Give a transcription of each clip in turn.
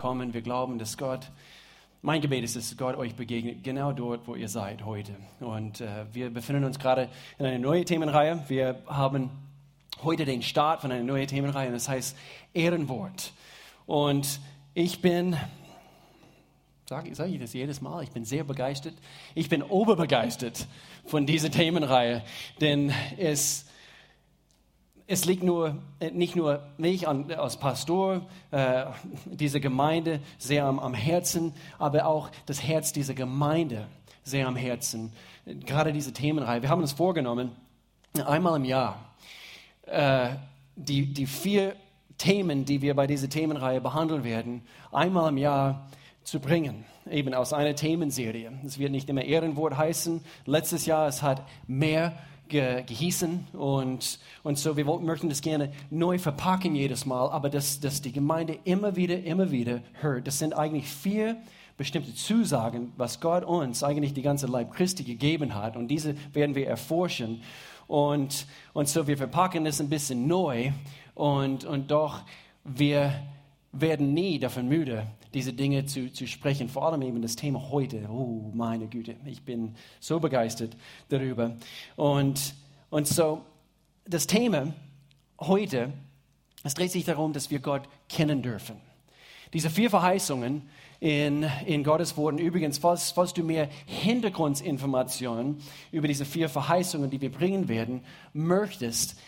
kommen. Wir glauben, dass Gott, mein Gebet ist, dass Gott euch begegnet, genau dort, wo ihr seid heute. Und äh, wir befinden uns gerade in einer neuen Themenreihe. Wir haben heute den Start von einer neuen Themenreihe und das heißt Ehrenwort. Und ich bin, sage sag ich das jedes Mal, ich bin sehr begeistert. Ich bin oberbegeistert von dieser Themenreihe, denn es es liegt nur, äh, nicht nur mich als Pastor, äh, dieser Gemeinde sehr am, am, Herzen, aber auch das Herz dieser Gemeinde sehr am Herzen. Gerade diese Themenreihe. Wir haben uns vorgenommen, einmal im Jahr äh, die, die vier Themen, die wir bei dieser Themenreihe behandeln werden, einmal im Jahr zu bringen, eben aus einer Themenserie. Es wird nicht immer Ehrenwort heißen. Letztes Jahr, es hat mehr ge, gehießen und, und so, wir möchten das gerne neu verpacken jedes Mal, aber dass, dass die Gemeinde immer wieder, immer wieder hört. Das sind eigentlich vier bestimmte Zusagen, was Gott uns eigentlich die ganze Leib Christi gegeben hat und diese werden wir erforschen und, und so, wir verpacken das ein bisschen neu und, und doch, wir werden nie davon müde, diese Dinge zu, zu sprechen. Vor allem eben das Thema heute. Oh, meine Güte, ich bin so begeistert darüber. Und, und so, das Thema heute, es dreht sich darum, dass wir Gott kennen dürfen. Diese vier Verheißungen in, in Gottes Worten. Übrigens, falls, falls du mehr Hintergrundinformationen über diese vier Verheißungen, die wir bringen werden, möchtest,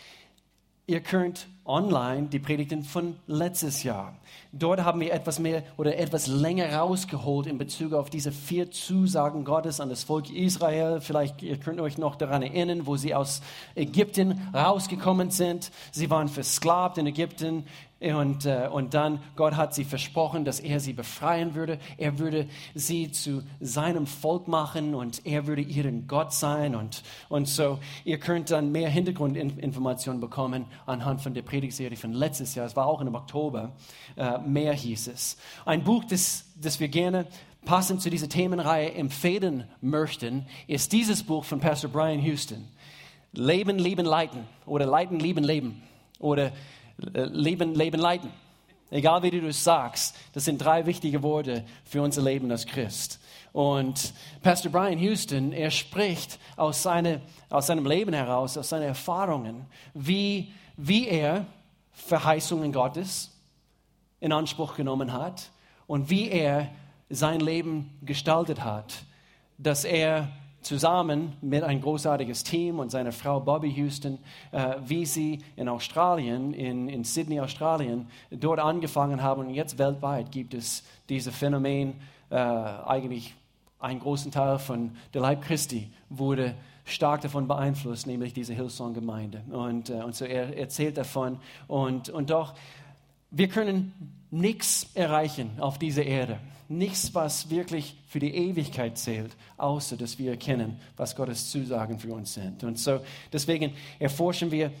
ihr könnt online die Predigten von letztes Jahr. Dort haben wir etwas mehr oder etwas länger rausgeholt in Bezug auf diese vier Zusagen Gottes an das Volk Israel. Vielleicht ihr könnt euch noch daran erinnern, wo sie aus Ägypten rausgekommen sind. Sie waren versklavt in Ägypten. Und, äh, und dann, Gott hat sie versprochen, dass er sie befreien würde. Er würde sie zu seinem Volk machen und er würde ihren Gott sein. Und, und so, ihr könnt dann mehr Hintergrundinformationen bekommen anhand von der Predigtserie von letztes Jahr. Es war auch im Oktober. Äh, mehr hieß es. Ein Buch, das, das wir gerne passend zu dieser Themenreihe empfehlen möchten, ist dieses Buch von Pastor Brian Houston. Leben, Leben, Leiten. Oder Leiten, Lieben, Leben. Oder Leben, Leben, Leiten. Egal wie du es sagst, das sind drei wichtige Worte für unser Leben als Christ. Und Pastor Brian Houston, er spricht aus, seine, aus seinem Leben heraus, aus seinen Erfahrungen, wie, wie er Verheißungen Gottes in Anspruch genommen hat und wie er sein Leben gestaltet hat, dass er zusammen mit ein großartiges Team und seiner Frau Bobby Houston, äh, wie sie in Australien, in, in Sydney, Australien, dort angefangen haben. Und jetzt weltweit gibt es dieses Phänomen, äh, eigentlich ein großen Teil von der Leib Christi wurde stark davon beeinflusst, nämlich diese Hillsong-Gemeinde. Und, äh, und so er erzählt davon. Und, und doch, wir können nichts erreichen auf dieser Erde nichts, was wirklich für die Ewigkeit zählt, außer dass wir erkennen, was Gottes Zusagen für uns sind. Und so deswegen erforschen wir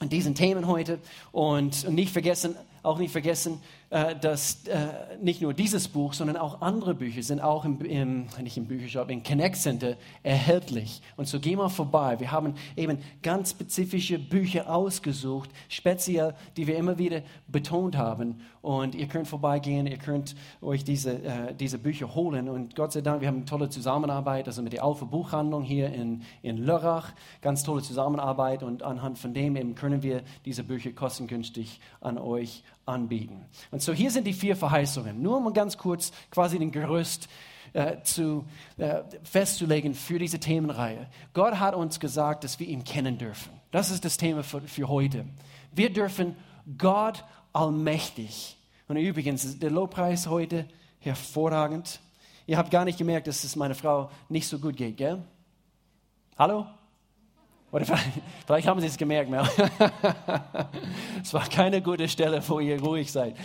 diesen Themen heute und nicht vergessen, auch nicht vergessen, äh, dass äh, nicht nur dieses Buch, sondern auch andere Bücher sind auch im, im nicht im Büchershop, im Connect Center erhältlich. Und so geh mal vorbei. Wir haben eben ganz spezifische Bücher ausgesucht, speziell, die wir immer wieder betont haben. Und ihr könnt vorbeigehen, ihr könnt euch diese, äh, diese Bücher holen. Und Gott sei Dank, wir haben eine tolle Zusammenarbeit, also mit der Alpha Buchhandlung hier in, in Lörrach. Ganz tolle Zusammenarbeit. Und anhand von dem eben können wir diese Bücher kostengünstig an euch anbieten. Und so hier sind die vier Verheißungen. Nur um ganz kurz quasi den Gerüst äh, zu, äh, festzulegen für diese Themenreihe. Gott hat uns gesagt, dass wir ihn kennen dürfen. Das ist das Thema für, für heute. Wir dürfen Gott allmächtig. Und übrigens, der Lobpreis heute hervorragend. Ihr habt gar nicht gemerkt, dass es meiner Frau nicht so gut geht, gell? Hallo? Oder vielleicht, vielleicht haben Sie es gemerkt, Mel. es war keine gute Stelle, wo ihr ruhig seid.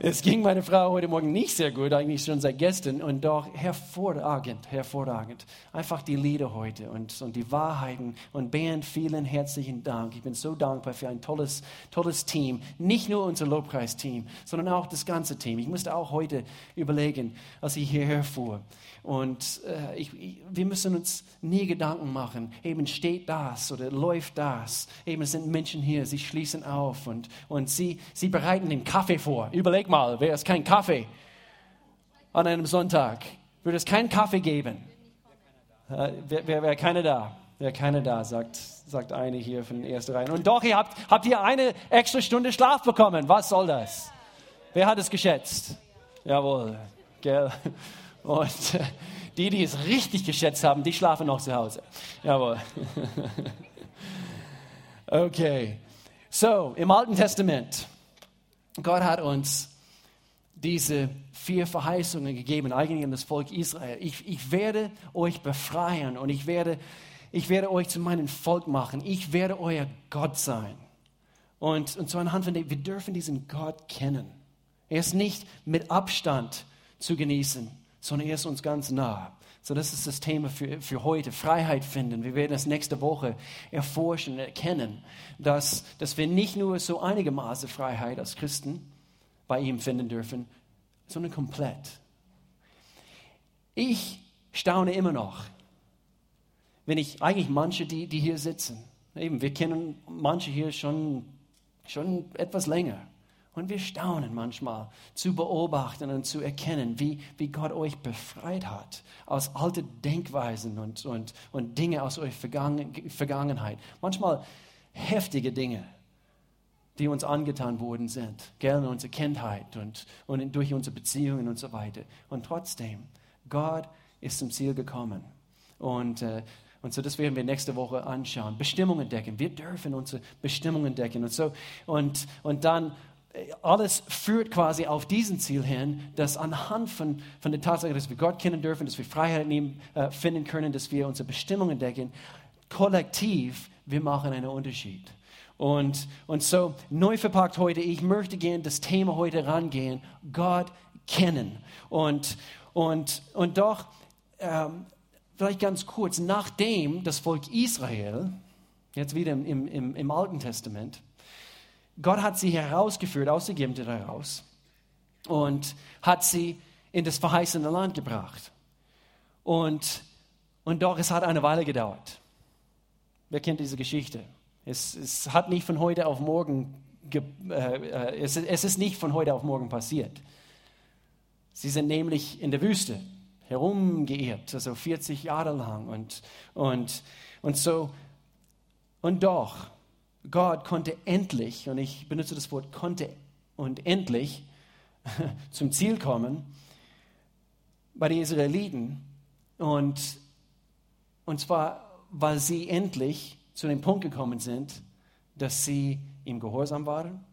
Es ging meiner Frau heute Morgen nicht sehr gut, eigentlich schon seit gestern, und doch hervorragend, hervorragend. Einfach die Lieder heute und, und die Wahrheiten. Und Bernd, vielen herzlichen Dank. Ich bin so dankbar für ein tolles, tolles Team. Nicht nur unser Lobpreisteam, sondern auch das ganze Team. Ich musste auch heute überlegen, als ich hierher fuhr. Und äh, ich, ich, wir müssen uns nie Gedanken machen, eben steht das oder läuft das. Eben sind Menschen hier, sie schließen auf und, und sie, sie bereiten den Kaffee vor. Überleg mal, wäre es kein Kaffee an einem Sonntag? Würde es keinen Kaffee geben? Äh, Wäre wär, wär keiner da? Wäre keiner da, sagt, sagt eine hier von den ersten Reihen. Und doch, ihr habt, habt ihr eine extra Stunde Schlaf bekommen. Was soll das? Wer hat es geschätzt? Jawohl, gell? Und äh, die, die es richtig geschätzt haben, die schlafen noch zu Hause. Jawohl. Okay. So, im Alten Testament, Gott hat uns diese vier Verheißungen gegeben, eigentlich an das Volk Israel. Ich, ich werde euch befreien und ich werde, ich werde euch zu meinem Volk machen. Ich werde euer Gott sein. Und, und so anhand von dem, wir dürfen diesen Gott kennen. Er ist nicht mit Abstand zu genießen, sondern er ist uns ganz nah. So, das ist das Thema für, für heute, Freiheit finden. Wir werden es nächste Woche erforschen, erkennen, dass, dass wir nicht nur so einige Maße Freiheit als Christen bei ihm finden dürfen, sondern komplett. Ich staune immer noch, wenn ich eigentlich manche, die, die hier sitzen, eben, wir kennen manche hier schon, schon etwas länger. Und wir staunen manchmal zu beobachten und zu erkennen, wie, wie Gott euch befreit hat aus alten Denkweisen und, und, und Dinge aus eurer Vergangen, Vergangenheit. Manchmal heftige Dinge, die uns angetan worden sind, gell, in unserer Kindheit und, und durch unsere Beziehungen und so weiter. Und trotzdem, Gott ist zum Ziel gekommen. Und, äh, und so, das werden wir nächste Woche anschauen. Bestimmungen entdecken. Wir dürfen unsere Bestimmungen entdecken. Und so, und, und dann alles führt quasi auf diesen Ziel hin, dass anhand von, von der Tatsache, dass wir Gott kennen dürfen, dass wir Freiheit ihm äh, finden können, dass wir unsere Bestimmungen entdecken, kollektiv, wir machen einen Unterschied. Und, und so, neu verpackt heute, ich möchte gerne das Thema heute rangehen, Gott kennen. Und, und, und doch, ähm, vielleicht ganz kurz, nachdem das Volk Israel, jetzt wieder im, im, im Alten Testament, Gott hat sie herausgeführt aus Ägypten heraus und hat sie in das verheißene Land gebracht. Und, und doch, es hat eine Weile gedauert. Wer kennt diese Geschichte? Es, es hat nicht von heute auf morgen, ge, äh, äh es, es ist nicht von heute auf morgen passiert. Sie sind nämlich in der Wüste herumgeirrt, also 40 Jahre lang. Und, und, und so, und doch, Gott konnte endlich, und ich benutze das Wort konnte und endlich, zum Ziel kommen bei den Israeliten. Und, und zwar, weil sie endlich zu dem Punkt gekommen sind, dass sie ihm gehorsam waren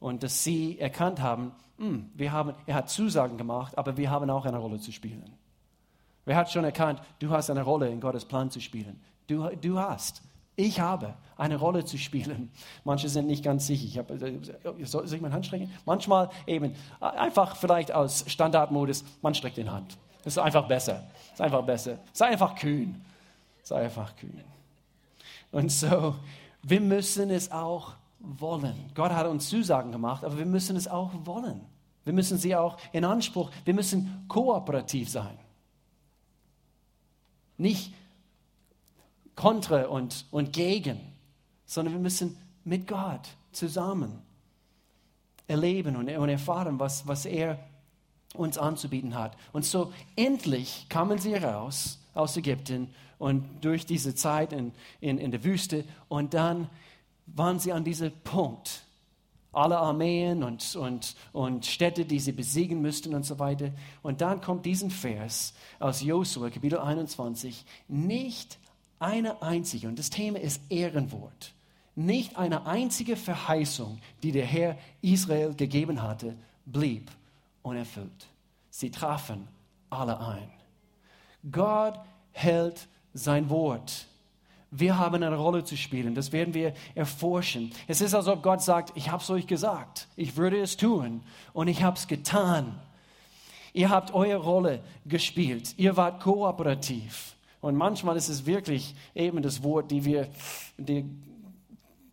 und dass sie erkannt haben, hm, wir haben, er hat Zusagen gemacht, aber wir haben auch eine Rolle zu spielen. Wer hat schon erkannt, du hast eine Rolle in Gottes Plan zu spielen? Du, du hast. Ich habe eine Rolle zu spielen. Manche sind nicht ganz sicher. Ich habe, äh, soll, ich meine Hand strecken? Manchmal eben äh, einfach vielleicht aus Standardmodus, man streckt die Hand. Das ist einfach besser. Das ist einfach besser. Sei einfach kühn. Sei einfach kühn. Und so, wir müssen es auch wollen. Gott hat uns Zusagen gemacht, aber wir müssen es auch wollen. Wir müssen sie auch in Anspruch, wir müssen kooperativ sein. Nicht kontra und, und gegen, sondern wir müssen mit Gott zusammen erleben und, und erfahren, was, was er uns anzubieten hat. Und so endlich kamen sie raus aus Ägypten und durch diese Zeit in, in, in der Wüste und dann waren sie an diesem Punkt. Alle Armeen und, und, und Städte, die sie besiegen müssten und so weiter. Und dann kommt diesen Vers aus Josua, Kapitel 21. Nicht eine einzige, und das Thema ist Ehrenwort, nicht eine einzige Verheißung, die der Herr Israel gegeben hatte, blieb unerfüllt. Sie trafen alle ein. Gott hält sein Wort. Wir haben eine Rolle zu spielen, das werden wir erforschen. Es ist, als ob Gott sagt, ich habe es euch gesagt, ich würde es tun und ich habe es getan. Ihr habt eure Rolle gespielt, ihr wart kooperativ. Und manchmal ist es wirklich eben das Wort, die wir, die,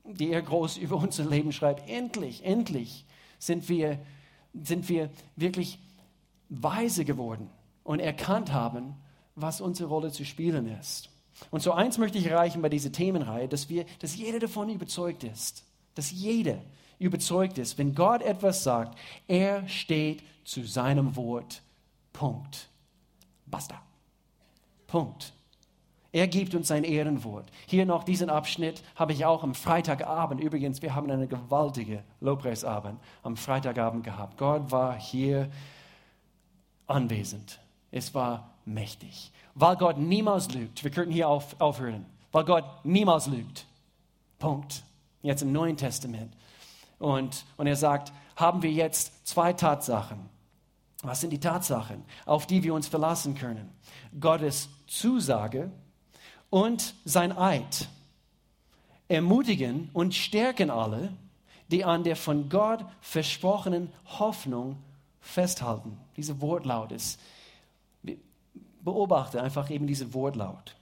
die er groß über unser Leben schreibt. Endlich, endlich sind wir, sind wir wirklich weise geworden und erkannt haben, was unsere Rolle zu spielen ist. Und so eins möchte ich erreichen bei dieser Themenreihe, dass wir, dass jeder davon überzeugt ist, dass jeder überzeugt ist, wenn Gott etwas sagt, er steht zu seinem Wort. Punkt. Basta. Punkt. Er gibt uns sein Ehrenwort. Hier noch diesen Abschnitt habe ich auch am Freitagabend, übrigens, wir haben eine gewaltige Lobpreisabend am Freitagabend gehabt. Gott war hier anwesend. Es war mächtig. Weil Gott niemals lügt. Wir könnten hier auf, aufhören. Weil Gott niemals lügt. Punkt. Jetzt im Neuen Testament. Und, und er sagt, haben wir jetzt zwei Tatsachen. Was sind die Tatsachen, auf die wir uns verlassen können? Gottes Zusage und sein Eid ermutigen und stärken alle, die an der von Gott versprochenen Hoffnung festhalten. Diese Wortlaut ist, beobachte einfach eben diese Wortlaut.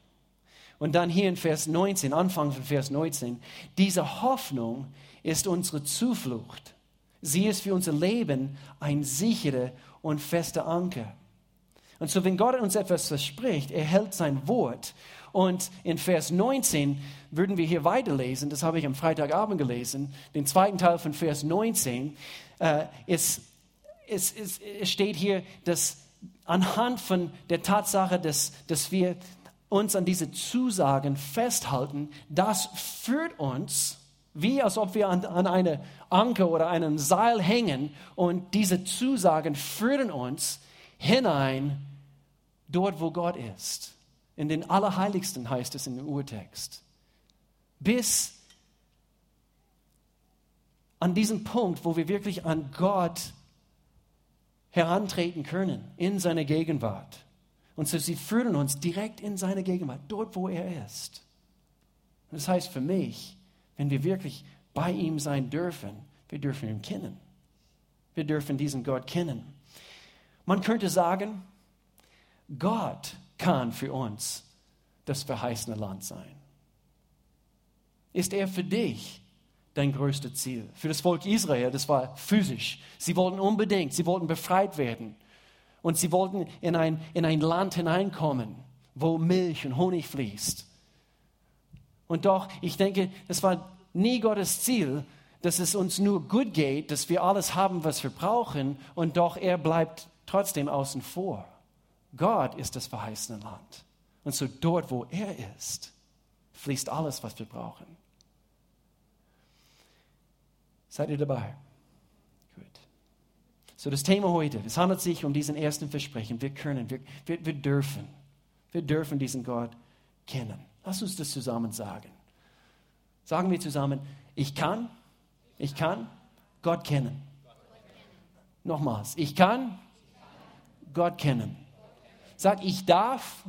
Und dann hier in Vers 19, Anfang von Vers 19, diese Hoffnung ist unsere Zuflucht. Sie ist für unser Leben ein sicherer und fester Anker. Und so, wenn Gott uns etwas verspricht, er hält sein Wort und in Vers 19 würden wir hier weiterlesen, das habe ich am Freitagabend gelesen, den zweiten Teil von Vers 19, äh, es, es, es, es steht hier, dass anhand von der Tatsache, dass, dass wir uns an diese Zusagen festhalten, das führt uns, wie als ob wir an, an eine Anker oder einem Seil hängen und diese Zusagen führen uns hinein dort, wo Gott ist. In den Allerheiligsten heißt es in dem Urtext. Bis an diesem Punkt, wo wir wirklich an Gott herantreten können, in seine Gegenwart. Und so sie führen uns direkt in seine Gegenwart, dort, wo er ist. das heißt für mich, wenn wir wirklich bei ihm sein dürfen, wir dürfen ihn kennen. Wir dürfen diesen Gott kennen. Man könnte sagen, Gott kann für uns das verheißene Land sein? Ist er für dich dein größtes Ziel? Für das Volk Israel, das war physisch. Sie wollten unbedingt, sie wollten befreit werden. Und sie wollten in ein, in ein Land hineinkommen, wo Milch und Honig fließt. Und doch, ich denke, das war nie Gottes Ziel, dass es uns nur gut geht, dass wir alles haben, was wir brauchen, und doch er bleibt trotzdem außen vor. Gott ist das verheißene Land. Und so dort, wo er ist, fließt alles, was wir brauchen. Seid ihr dabei? Gut. So das Thema heute, es handelt sich um diesen ersten Versprechen. Wir können, wir, wir, wir dürfen, wir dürfen diesen Gott kennen. Lass uns das zusammen sagen. Sagen wir zusammen, ich kann, ich kann Gott kennen. Nochmals, ich kann Gott kennen. Sag, ich darf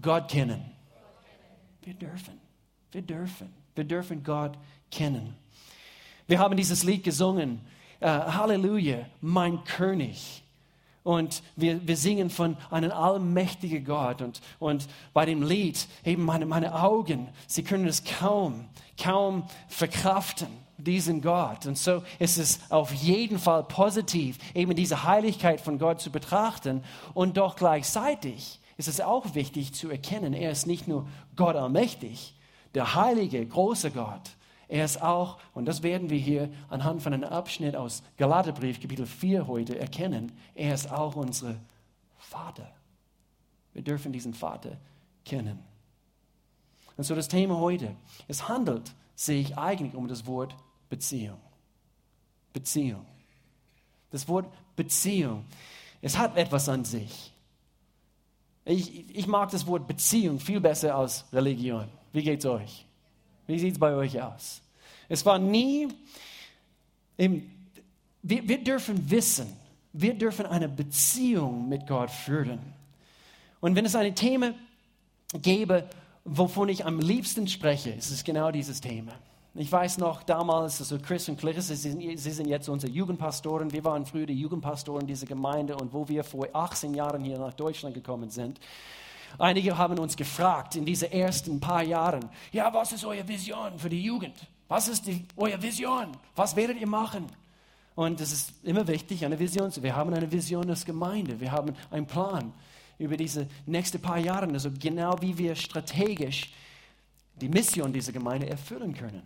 Gott kennen. Wir dürfen, wir dürfen, wir dürfen Gott kennen. Wir haben dieses Lied gesungen, uh, Halleluja, mein König. Und wir, wir singen von einem allmächtigen Gott. Und, und bei dem Lied, eben meine, meine Augen, sie können es kaum, kaum verkraften, diesen Gott. Und so ist es auf jeden Fall positiv, eben diese Heiligkeit von Gott zu betrachten und doch gleichzeitig ist es auch wichtig zu erkennen, er ist nicht nur Gott allmächtig, der heilige, große Gott. Er ist auch, und das werden wir hier anhand von einem Abschnitt aus Galaterbrief, Kapitel 4 heute erkennen, er ist auch unser Vater. Wir dürfen diesen Vater kennen. Und so das Thema heute, es handelt sich eigentlich um das Wort Beziehung. Beziehung. Das Wort Beziehung, es hat etwas an sich. Ich, ich mag das Wort Beziehung viel besser als Religion. Wie geht's euch? Wie sieht es bei euch aus? Es war nie, eben, wir, wir dürfen wissen, wir dürfen eine Beziehung mit Gott führen. Und wenn es ein Thema gäbe, wovon ich am liebsten spreche, ist es genau dieses Thema. Ich weiß noch damals, also Chris und Clarissa, sie sind, sie sind jetzt unsere Jugendpastoren. Wir waren früher die Jugendpastoren dieser Gemeinde und wo wir vor 18 Jahren hier nach Deutschland gekommen sind. Einige haben uns gefragt in diesen ersten paar Jahren, ja, was ist eure Vision für die Jugend? Was ist die, eure Vision? Was werdet ihr machen? Und es ist immer wichtig, eine Vision zu. Wir haben eine Vision als Gemeinde. Wir haben einen Plan über diese nächsten paar Jahre, also genau wie wir strategisch die Mission dieser Gemeinde erfüllen können.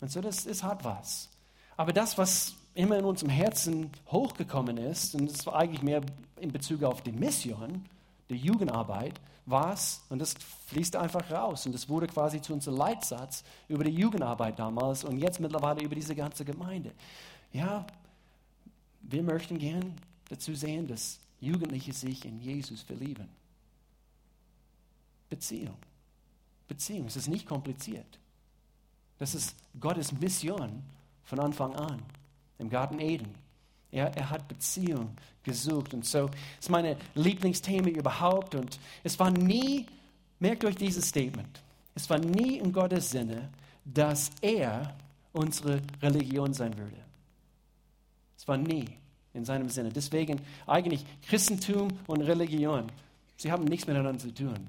Und so, das, das hat was. aber das, was immer in unserem Herzen hochgekommen ist, und das war eigentlich mehr in Bezug auf die Mission, die Jugendarbeit, war es, und das fließt einfach raus, und das wurde quasi zu unserem Leitsatz über die Jugendarbeit damals und jetzt mittlerweile über diese ganze Gemeinde. Ja, wir möchten gern dazu sehen, dass Jugendliche sich in Jesus verlieben. Beziehung. Beziehung. Es ist nicht kompliziert. Das ist Gottes Mission von Anfang an im Garten Eden. Er, er hat Beziehung gesucht. Und so ist meine Lieblingsthema überhaupt. Und es war nie, merkt euch dieses Statement, es war nie in Gottes Sinne, dass er unsere Religion sein würde. Es war nie in seinem Sinne. Deswegen eigentlich Christentum und Religion, sie haben nichts miteinander zu tun.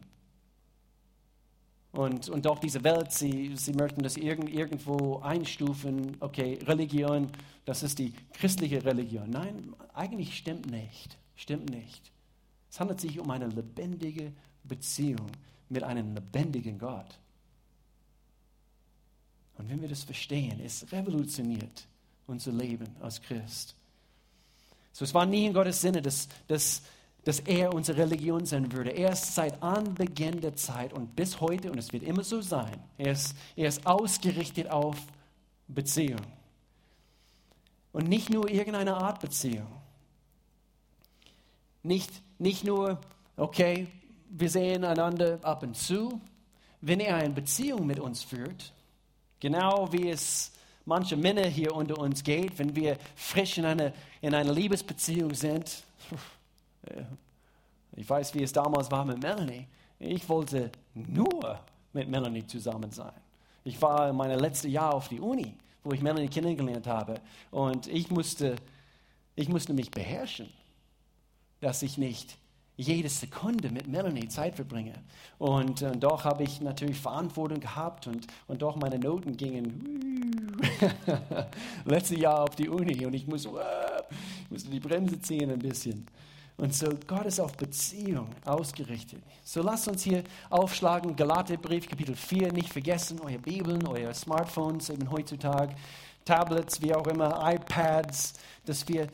Und, und auch diese Welt, sie, sie möchten das irgend, irgendwo einstufen, okay, Religion, das ist die christliche Religion. Nein, eigentlich stimmt nicht, stimmt nicht. Es handelt sich um eine lebendige Beziehung mit einem lebendigen Gott. Und wenn wir das verstehen, es revolutioniert unser Leben als Christ. So, es war nie in Gottes Sinne, dass, dass dass er unsere Religion sein würde. Er ist seit Anbeginn der Zeit und bis heute, und es wird immer so sein, er ist, er ist ausgerichtet auf Beziehung. Und nicht nur irgendeine Art Beziehung. Nicht, nicht nur, okay, wir sehen einander ab und zu. Wenn er eine Beziehung mit uns führt, genau wie es manche Männer hier unter uns geht, wenn wir frisch in einer, in einer Liebesbeziehung sind, ich weiß, wie es damals war mit Melanie. Ich wollte nur mit Melanie zusammen sein. Ich war in meinem letzten Jahr auf die Uni, wo ich Melanie kennengelernt habe. Und ich musste, ich musste mich beherrschen, dass ich nicht jede Sekunde mit Melanie Zeit verbringe. Und, und doch habe ich natürlich Verantwortung gehabt und, und doch meine Noten gingen letztes Jahr auf die Uni und ich musste, ich musste die Bremse ziehen ein bisschen. Und so, Gott ist auf Beziehung ausgerichtet. So lasst uns hier aufschlagen, Galaterbrief, Kapitel 4, nicht vergessen, eure Bibeln, eure Smartphones, eben heutzutage, Tablets, wie auch immer, iPads, dass wir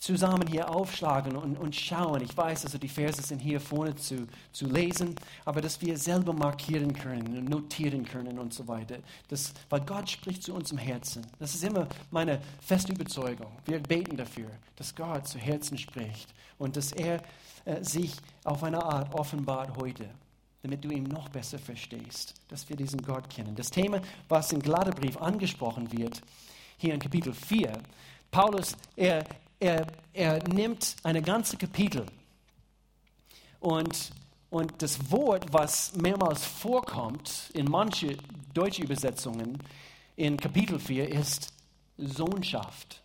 zusammen hier aufschlagen und, und schauen. Ich weiß, also die Verse sind hier vorne zu, zu lesen, aber dass wir selber markieren können, notieren können und so weiter. Das, weil Gott spricht zu unserem Herzen. Das ist immer meine feste Überzeugung. Wir beten dafür, dass Gott zu Herzen spricht und dass er äh, sich auf eine Art offenbart heute damit du ihn noch besser verstehst, dass wir diesen Gott kennen. Das Thema, was im Galaterbrief angesprochen wird, hier in Kapitel 4, Paulus, er, er, er nimmt eine ganze Kapitel und, und das Wort, was mehrmals vorkommt in manche deutsche Übersetzungen in Kapitel 4, ist Sohnschaft.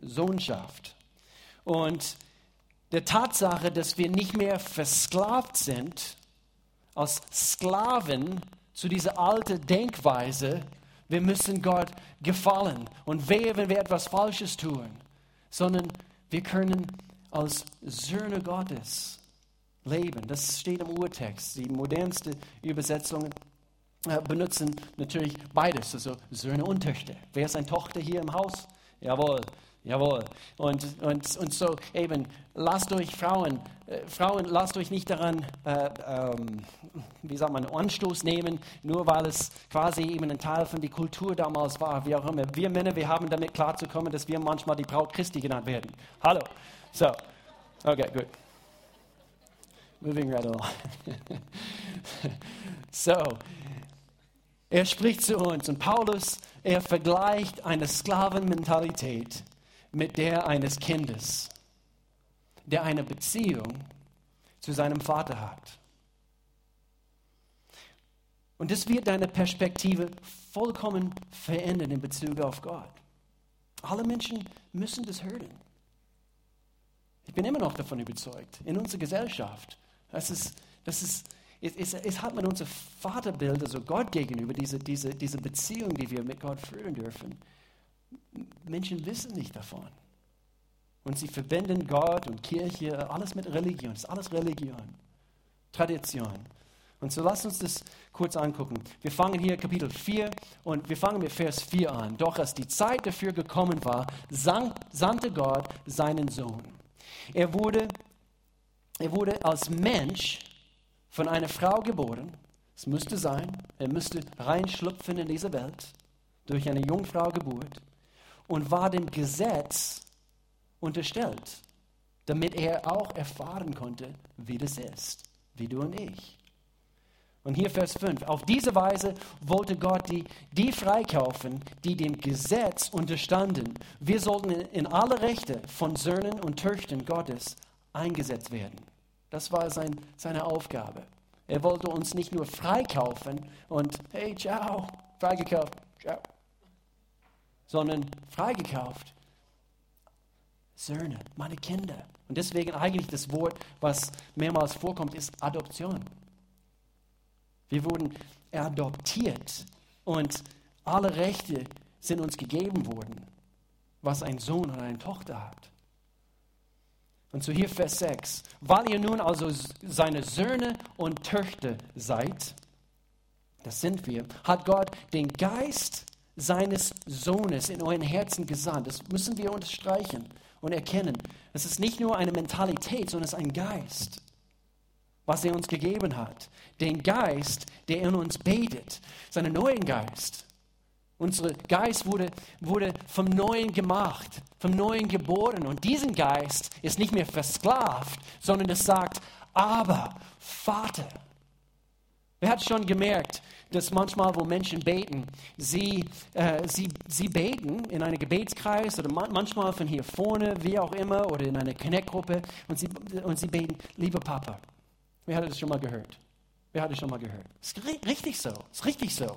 Sohnschaft. Und der Tatsache, dass wir nicht mehr versklavt sind, als Sklaven zu dieser alten Denkweise, wir müssen Gott gefallen und wehe, wenn wir etwas Falsches tun sondern wir können als Söhne Gottes leben. Das steht im Urtext. Die modernste Übersetzungen äh, benutzen natürlich beides, also Söhne und Töchter. Wer ist eine Tochter hier im Haus? Jawohl, jawohl. Und, und, und so eben, lasst euch Frauen, äh, Frauen, lasst euch nicht daran, äh, ähm, wie sagt man, Anstoß nehmen, nur weil es quasi eben ein Teil von der Kultur damals war, wie auch immer. Wir Männer, wir haben damit klarzukommen, dass wir manchmal die Braut Christi genannt werden. Hallo. So, okay, gut. Moving right along. so, er spricht zu uns und Paulus, er vergleicht eine Sklavenmentalität mit der eines Kindes, der eine Beziehung zu seinem Vater hat. Und das wird deine Perspektive vollkommen verändern in Bezug auf Gott. Alle Menschen müssen das hören. Ich bin immer noch davon überzeugt, in unserer Gesellschaft, das ist, das ist, es, es, es hat mit unserem Vaterbild, also Gott gegenüber, diese, diese, diese Beziehung, die wir mit Gott führen dürfen. Menschen wissen nicht davon. Und sie verbinden Gott und Kirche, alles mit Religion. Das ist alles Religion, Tradition. Und so lasst uns das kurz angucken. Wir fangen hier Kapitel 4 und wir fangen mit Vers 4 an. Doch als die Zeit dafür gekommen war, sandte Gott seinen Sohn. Er wurde, er wurde als Mensch von einer Frau geboren. Es müsste sein, er müsste reinschlüpfen in diese Welt durch eine Jungfrau Geburt und war dem Gesetz unterstellt, damit er auch erfahren konnte, wie das ist, wie du und ich. Und hier Vers 5. Auf diese Weise wollte Gott die, die freikaufen, die dem Gesetz unterstanden. Wir sollten in alle Rechte von Söhnen und Töchtern Gottes eingesetzt werden. Das war sein, seine Aufgabe. Er wollte uns nicht nur freikaufen und hey, ciao, freigekauft, ciao, sondern freigekauft. Söhne, meine Kinder. Und deswegen eigentlich das Wort, was mehrmals vorkommt, ist Adoption. Wir wurden adoptiert und alle Rechte sind uns gegeben worden, was ein Sohn oder eine Tochter hat. Und so hier Vers 6. Weil ihr nun also seine Söhne und Töchter seid, das sind wir, hat Gott den Geist seines Sohnes in euren Herzen gesandt. Das müssen wir unterstreichen und erkennen. Es ist nicht nur eine Mentalität, sondern es ist ein Geist was er uns gegeben hat. Den Geist, der in uns betet. Seinen neuen Geist. Unser Geist wurde, wurde vom Neuen gemacht, vom Neuen geboren. Und diesen Geist ist nicht mehr versklavt, sondern es sagt, aber Vater. Wer hat schon gemerkt, dass manchmal, wo Menschen beten, sie, äh, sie, sie beten in einem Gebetskreis oder manchmal von hier vorne, wie auch immer, oder in einer Connect-Gruppe und sie, und sie beten, lieber Papa, Wer hat das schon mal gehört? Wer hat es schon mal gehört? Ist richtig so. Ist richtig so.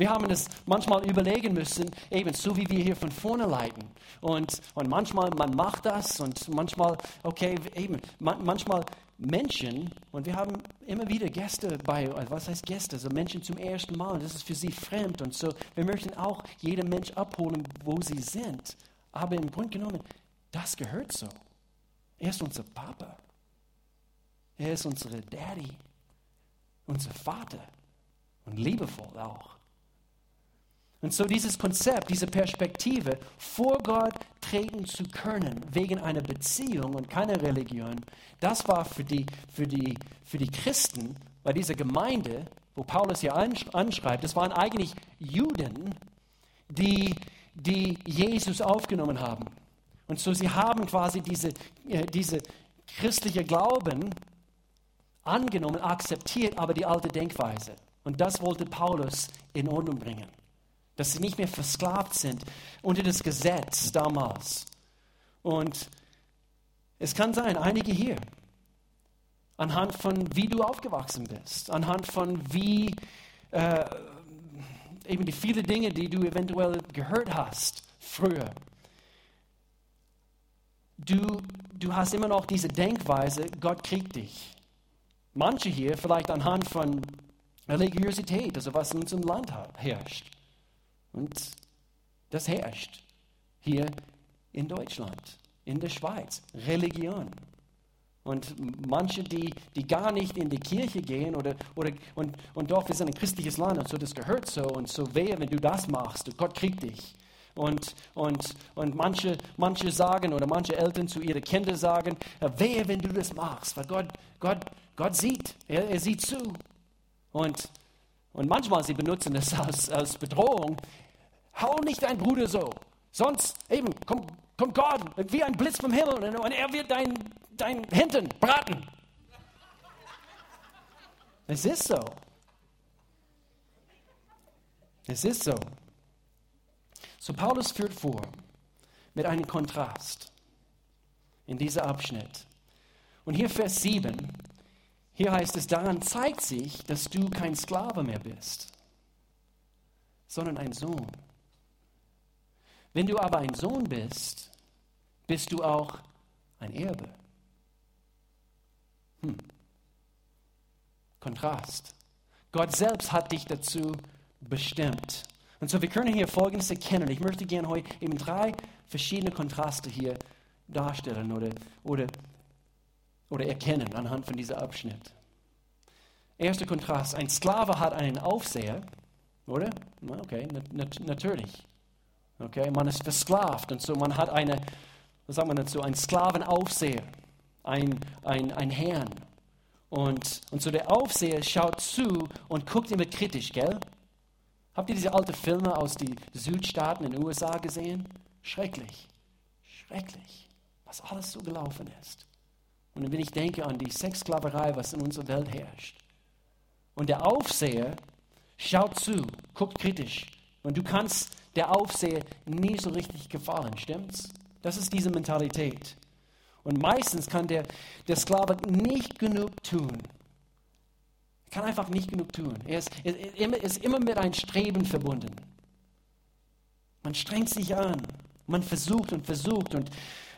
Wir haben es manchmal überlegen müssen, eben so wie wir hier von vorne leiten. Und, und manchmal, man macht das und manchmal, okay, eben, manchmal Menschen, und wir haben immer wieder Gäste bei, was heißt Gäste? So Menschen zum ersten Mal, das ist für sie fremd. Und so, wir möchten auch jeden Mensch abholen, wo sie sind. Aber im Grunde genommen, das gehört so. Er ist unser Papa. Er ist unsere Daddy, unser Vater und liebevoll auch. Und so dieses Konzept, diese Perspektive, vor Gott treten zu können wegen einer Beziehung und keiner Religion, das war für die, für die, für die Christen bei dieser Gemeinde, wo Paulus hier anschreibt, das waren eigentlich Juden, die, die Jesus aufgenommen haben. Und so sie haben quasi diese, äh, diese christliche Glauben angenommen, akzeptiert, aber die alte Denkweise. Und das wollte Paulus in Ordnung bringen. Dass sie nicht mehr versklavt sind unter das Gesetz damals. Und es kann sein, einige hier, anhand von wie du aufgewachsen bist, anhand von wie äh, eben die vielen Dinge, die du eventuell gehört hast früher. Du, du hast immer noch diese Denkweise, Gott kriegt dich. Manche hier vielleicht anhand von Religiosität, also was in unserem Land herrscht. Und das herrscht hier in Deutschland, in der Schweiz. Religion. Und manche, die, die gar nicht in die Kirche gehen oder, oder und, und doch, wir sind ein christliches Land und so, das gehört so und so wehe, wenn du das machst, Gott kriegt dich. Und, und, und manche, manche sagen oder manche Eltern zu ihren Kindern sagen, wehe, wenn du das machst, weil Gott, Gott, Gott sieht, er, er sieht zu. Und, und manchmal sie benutzen es als, als Bedrohung. Hau nicht deinen Bruder so, sonst eben kommt, kommt Gott wie ein Blitz vom Himmel und er wird dein, dein Hinten braten. Es ist so. Es ist so. So Paulus führt vor mit einem Kontrast in diesem Abschnitt. Und hier Vers 7, hier heißt es, daran zeigt sich, dass du kein Sklave mehr bist, sondern ein Sohn. Wenn du aber ein Sohn bist, bist du auch ein Erbe. Hm. Kontrast. Gott selbst hat dich dazu bestimmt. Und so, wir können hier Folgendes erkennen. Ich möchte gerne heute eben drei verschiedene Kontraste hier darstellen oder, oder, oder erkennen anhand von diesem Abschnitt. Erster Kontrast, ein Sklave hat einen Aufseher, oder? Okay, nat natürlich. Okay, man ist versklavt und so man hat eine, was sagt man dazu, einen Sklavenaufseher, ein, ein, ein Herrn. Und, und so der Aufseher schaut zu und guckt immer kritisch, gell? Habt ihr diese alten Filme aus den Südstaaten in den USA gesehen? Schrecklich, schrecklich, was alles so gelaufen ist. Und wenn ich denke an die Sexsklaverei, was in unserer Welt herrscht. Und der Aufseher schaut zu, guckt kritisch. Und du kannst der Aufseher nie so richtig gefallen, stimmt's? Das ist diese Mentalität. Und meistens kann der, der Sklave nicht genug tun. Er kann einfach nicht genug tun. Er ist, er ist immer mit einem Streben verbunden. Man strengt sich an. Man versucht und versucht. Und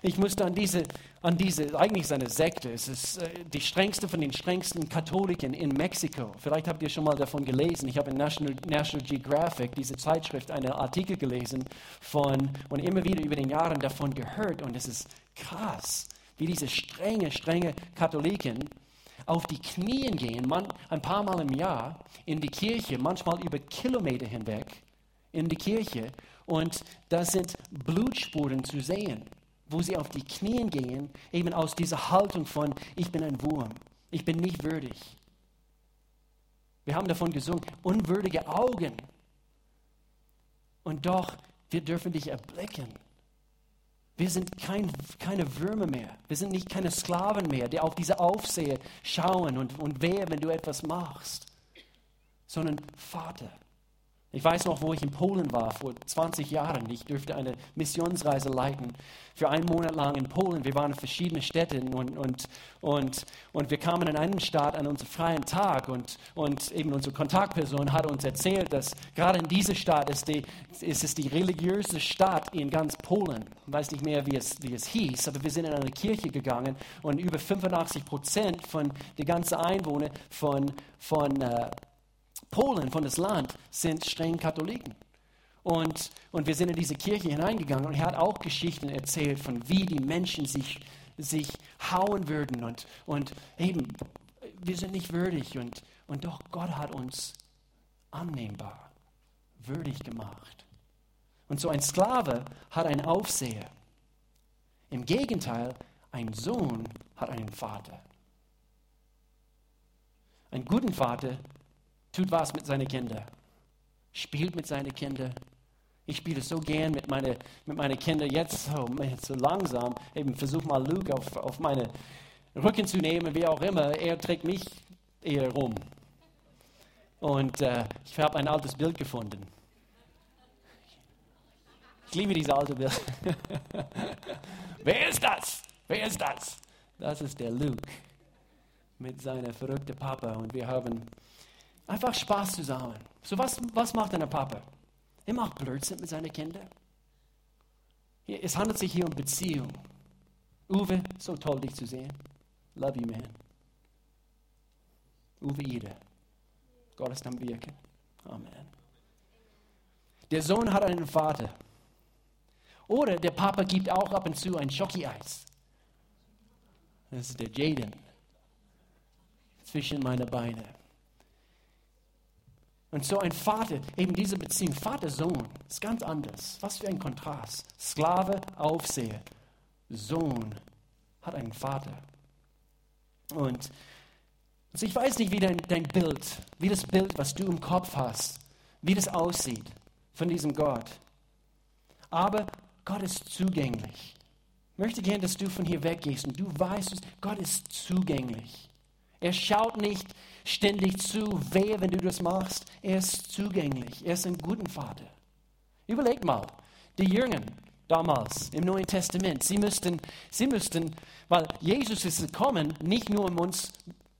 ich musste an diese, an diese eigentlich ist eine Sekte. Es ist äh, die strengste von den strengsten Katholiken in Mexiko. Vielleicht habt ihr schon mal davon gelesen. Ich habe in National, National Geographic, diese Zeitschrift, einen Artikel gelesen von, und immer wieder über den Jahren davon gehört. Und es ist krass, wie diese strenge, strenge Katholiken auf die Knien gehen, man, ein paar Mal im Jahr in die Kirche, manchmal über Kilometer hinweg in die Kirche. Und da sind Blutspuren zu sehen wo sie auf die Knien gehen, eben aus dieser Haltung von, ich bin ein Wurm, ich bin nicht würdig. Wir haben davon gesungen, unwürdige Augen. Und doch, wir dürfen dich erblicken. Wir sind kein, keine Würmer mehr. Wir sind nicht keine Sklaven mehr, die auf diese Aufseher schauen und, und wehe, wenn du etwas machst, sondern Vater. Ich weiß noch, wo ich in Polen war, vor 20 Jahren. Ich durfte eine Missionsreise leiten für einen Monat lang in Polen. Wir waren in verschiedenen Städten und, und, und, und wir kamen in einen Staat an unserem freien Tag und, und eben unsere Kontaktperson hat uns erzählt, dass gerade in dieser Stadt ist, die, ist es die religiöse Stadt in ganz Polen. Ich weiß nicht mehr, wie es, wie es hieß, aber wir sind in eine Kirche gegangen und über 85 Prozent von den ganzen Einwohnern von, von äh, Polen, von das Land, sind streng Katholiken. Und, und wir sind in diese Kirche hineingegangen und er hat auch Geschichten erzählt von wie die Menschen sich, sich hauen würden und, und eben, wir sind nicht würdig und, und doch Gott hat uns annehmbar, würdig gemacht. Und so ein Sklave hat einen Aufseher. Im Gegenteil, ein Sohn hat einen Vater. Einen guten Vater tut was mit seinen Kindern, spielt mit seinen Kindern. Ich spiele so gern mit meinen mit meine Kindern jetzt so, so langsam. Eben versuch mal Luke auf, auf meine Rücken zu nehmen, wie auch immer. Er trägt mich eher rum. Und äh, ich habe ein altes Bild gefunden. Ich liebe dieses alte Bild. Wer ist das? Wer ist das? Das ist der Luke mit seiner verrückten Papa. Und wir haben Einfach Spaß zusammen. So was, was macht ein Papa? Er macht Blödsinn mit seinen Kindern. Es handelt sich hier um Beziehung. Uwe, so toll dich zu sehen. Love you, man. Uwe Ida. Gott ist am Wirken. Amen. Der Sohn hat einen Vater. Oder der Papa gibt auch ab und zu ein Schoki-Eis. Das ist der Jaden. Zwischen meine Beine. Und so ein Vater, eben diese Beziehung, Vater-Sohn, ist ganz anders. Was für ein Kontrast. Sklave, Aufseher, Sohn hat einen Vater. Und also ich weiß nicht, wie dein, dein Bild, wie das Bild, was du im Kopf hast, wie das aussieht von diesem Gott. Aber Gott ist zugänglich. Ich möchte gerne, dass du von hier weggehst und du weißt, Gott ist zugänglich. Er schaut nicht ständig zu, wehe, wenn du das machst. Er ist zugänglich. Er ist ein guter Vater. Überleg mal, die Jünger damals im Neuen Testament, sie müssten, sie müssten, weil Jesus ist gekommen, nicht nur um uns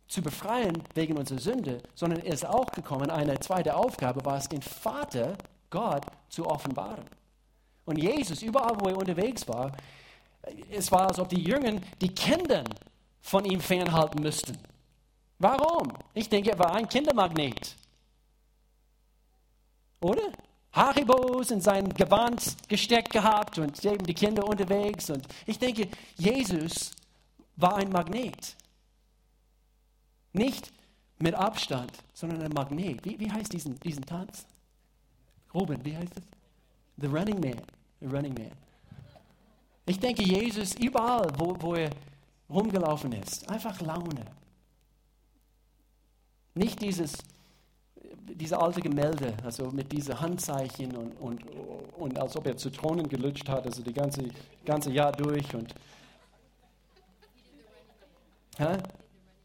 zu befreien wegen unserer Sünde, sondern er ist auch gekommen, eine zweite Aufgabe war es, den Vater, Gott, zu offenbaren. Und Jesus, überall wo er unterwegs war, es war, als ob die Jünger die Kinder von ihm fernhalten müssten. Warum? Ich denke, er war ein Kindermagnet. Oder? Haribos in sein Gewand gesteckt gehabt und eben die Kinder unterwegs. Und ich denke, Jesus war ein Magnet. Nicht mit Abstand, sondern ein Magnet. Wie, wie heißt diesen, diesen Tanz? Ruben, wie heißt es? The Running Man. The Running Man. Ich denke, Jesus überall, wo, wo er rumgelaufen ist, einfach Laune. Nicht dieses, diese alte Gemälde, also mit diesen Handzeichen und, und, und als ob er Zitronen gelutscht hat, also die ganze, ganze Jahr durch. Und, hä?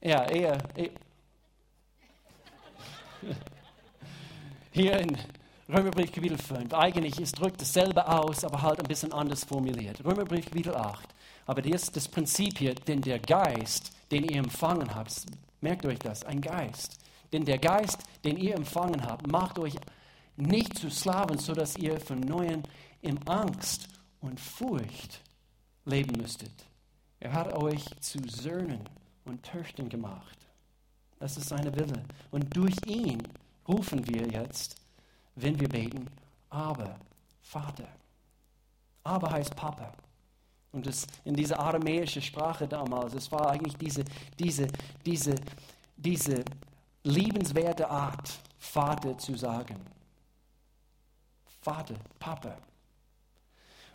Ja, eher, eher. Hier in Römerbrief Kapitel 5. Eigentlich, es drückt dasselbe aus, aber halt ein bisschen anders formuliert. Römerbrief Kapitel 8. Aber das ist das Prinzip hier, denn der Geist, den ihr empfangen habt, merkt euch das, ein Geist. Denn der Geist, den ihr empfangen habt, macht euch nicht zu Sklaven, sodass ihr von Neuem in Angst und Furcht leben müsstet. Er hat euch zu Söhnen und Töchtern gemacht. Das ist seine Wille. Und durch ihn rufen wir jetzt, wenn wir beten, aber Vater. Aber heißt Papa. Und das, in dieser aramäischen Sprache damals, es war eigentlich diese, diese, diese, diese liebenswerte Art, Vater zu sagen. Vater, Papa.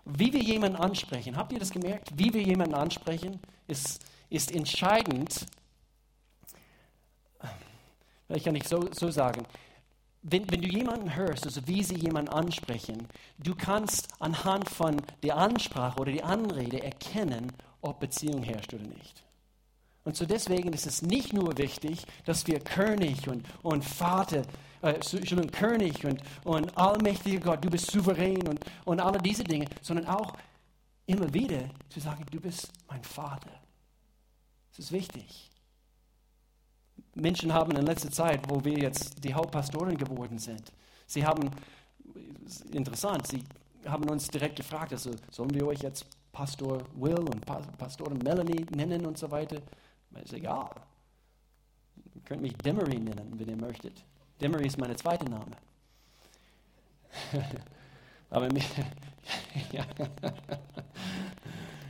Wie wir jemanden ansprechen, habt ihr das gemerkt? Wie wir jemanden ansprechen, ist, ist entscheidend. Vielleicht kann ich so, so sagen wenn, wenn du jemanden hörst, also wie sie jemanden ansprechen, du kannst anhand von der Ansprache oder der Anrede erkennen, ob Beziehung herrscht oder nicht. Und so deswegen ist es nicht nur wichtig, dass wir König und, und Vater, äh, Entschuldigung, König und, und allmächtiger Gott, du bist souverän und, und alle diese Dinge, sondern auch immer wieder zu sagen, du bist mein Vater. Das ist wichtig. Menschen haben in letzter Zeit, wo wir jetzt die Hauptpastoren geworden sind, sie haben, interessant, sie haben uns direkt gefragt, also sollen wir euch jetzt Pastor Will und Pastorin Melanie nennen und so weiter? Ist egal. Ihr könnt mich Demery nennen, wenn ihr möchtet. Demery ist mein zweiter Name. Aber mir, ja,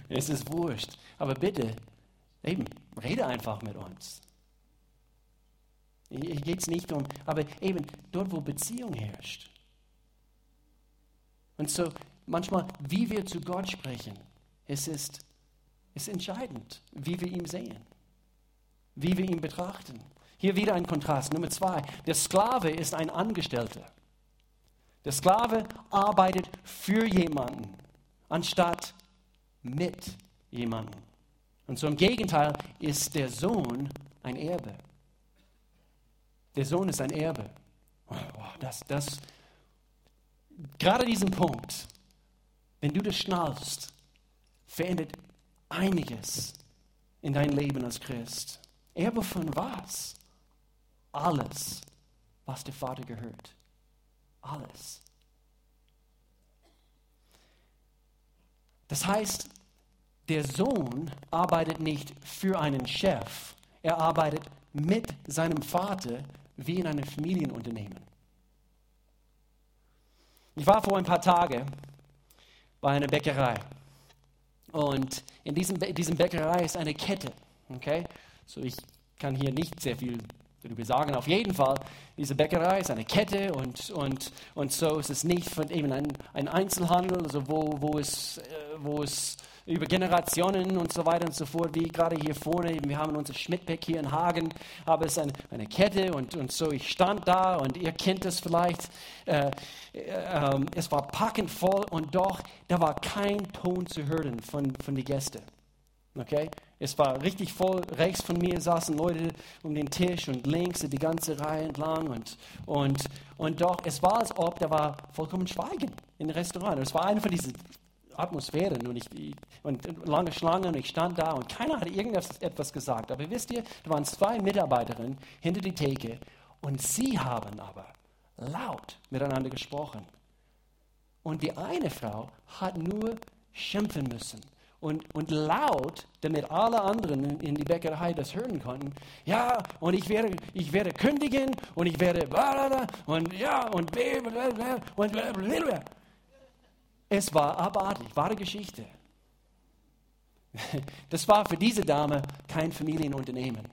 es ist wurscht. Aber bitte, eben, rede einfach mit uns. Hier geht es nicht um, aber eben dort, wo Beziehung herrscht. Und so manchmal, wie wir zu Gott sprechen, es ist, ist entscheidend, wie wir ihn sehen, wie wir ihn betrachten. Hier wieder ein Kontrast. Nummer zwei, der Sklave ist ein Angestellter. Der Sklave arbeitet für jemanden, anstatt mit jemandem. Und so im Gegenteil ist der Sohn ein Erbe. Der Sohn ist ein Erbe. Das, das, gerade diesen Punkt, wenn du das schnallst, verändert einiges in dein Leben als Christ. Erbe von was? Alles, was der Vater gehört. Alles. Das heißt, der Sohn arbeitet nicht für einen Chef, er arbeitet mit seinem Vater wie in einem Familienunternehmen. Ich war vor ein paar Tagen bei einer Bäckerei. Und in diesem, diesem Bäckerei ist eine Kette. Okay? So, ich kann hier nicht sehr viel darüber sagen. Auf jeden Fall, diese Bäckerei ist eine Kette und, und, und so ist es nicht von eben ein, ein Einzelhandel, also wo, wo, es, äh, wo es über Generationen und so weiter und so fort, wie gerade hier vorne, wir haben unser Schmidtbeck hier in Hagen, aber es ist eine, eine Kette und, und so, ich stand da und ihr kennt es vielleicht, äh, äh, es war packend voll und doch, da war kein Ton zu hören von, von den Gästen. Okay? Es war richtig voll. Rechts von mir saßen Leute um den Tisch und links die ganze Reihe entlang. Und, und, und doch, es war, als ob da war vollkommen Schweigen dem Restaurant. Es war eine von diesen Atmosphären und, ich, und lange Schlangen und ich stand da und keiner hat irgendetwas gesagt. Aber wisst ihr, da waren zwei Mitarbeiterinnen hinter die Theke und sie haben aber laut miteinander gesprochen. Und die eine Frau hat nur schimpfen müssen und, und laut, damit alle anderen in die Bäckerei das hören konnten. Ja, und ich werde, ich werde kündigen und ich werde und ja und und es war abartig, wahre Geschichte. Das war für diese Dame kein Familienunternehmen.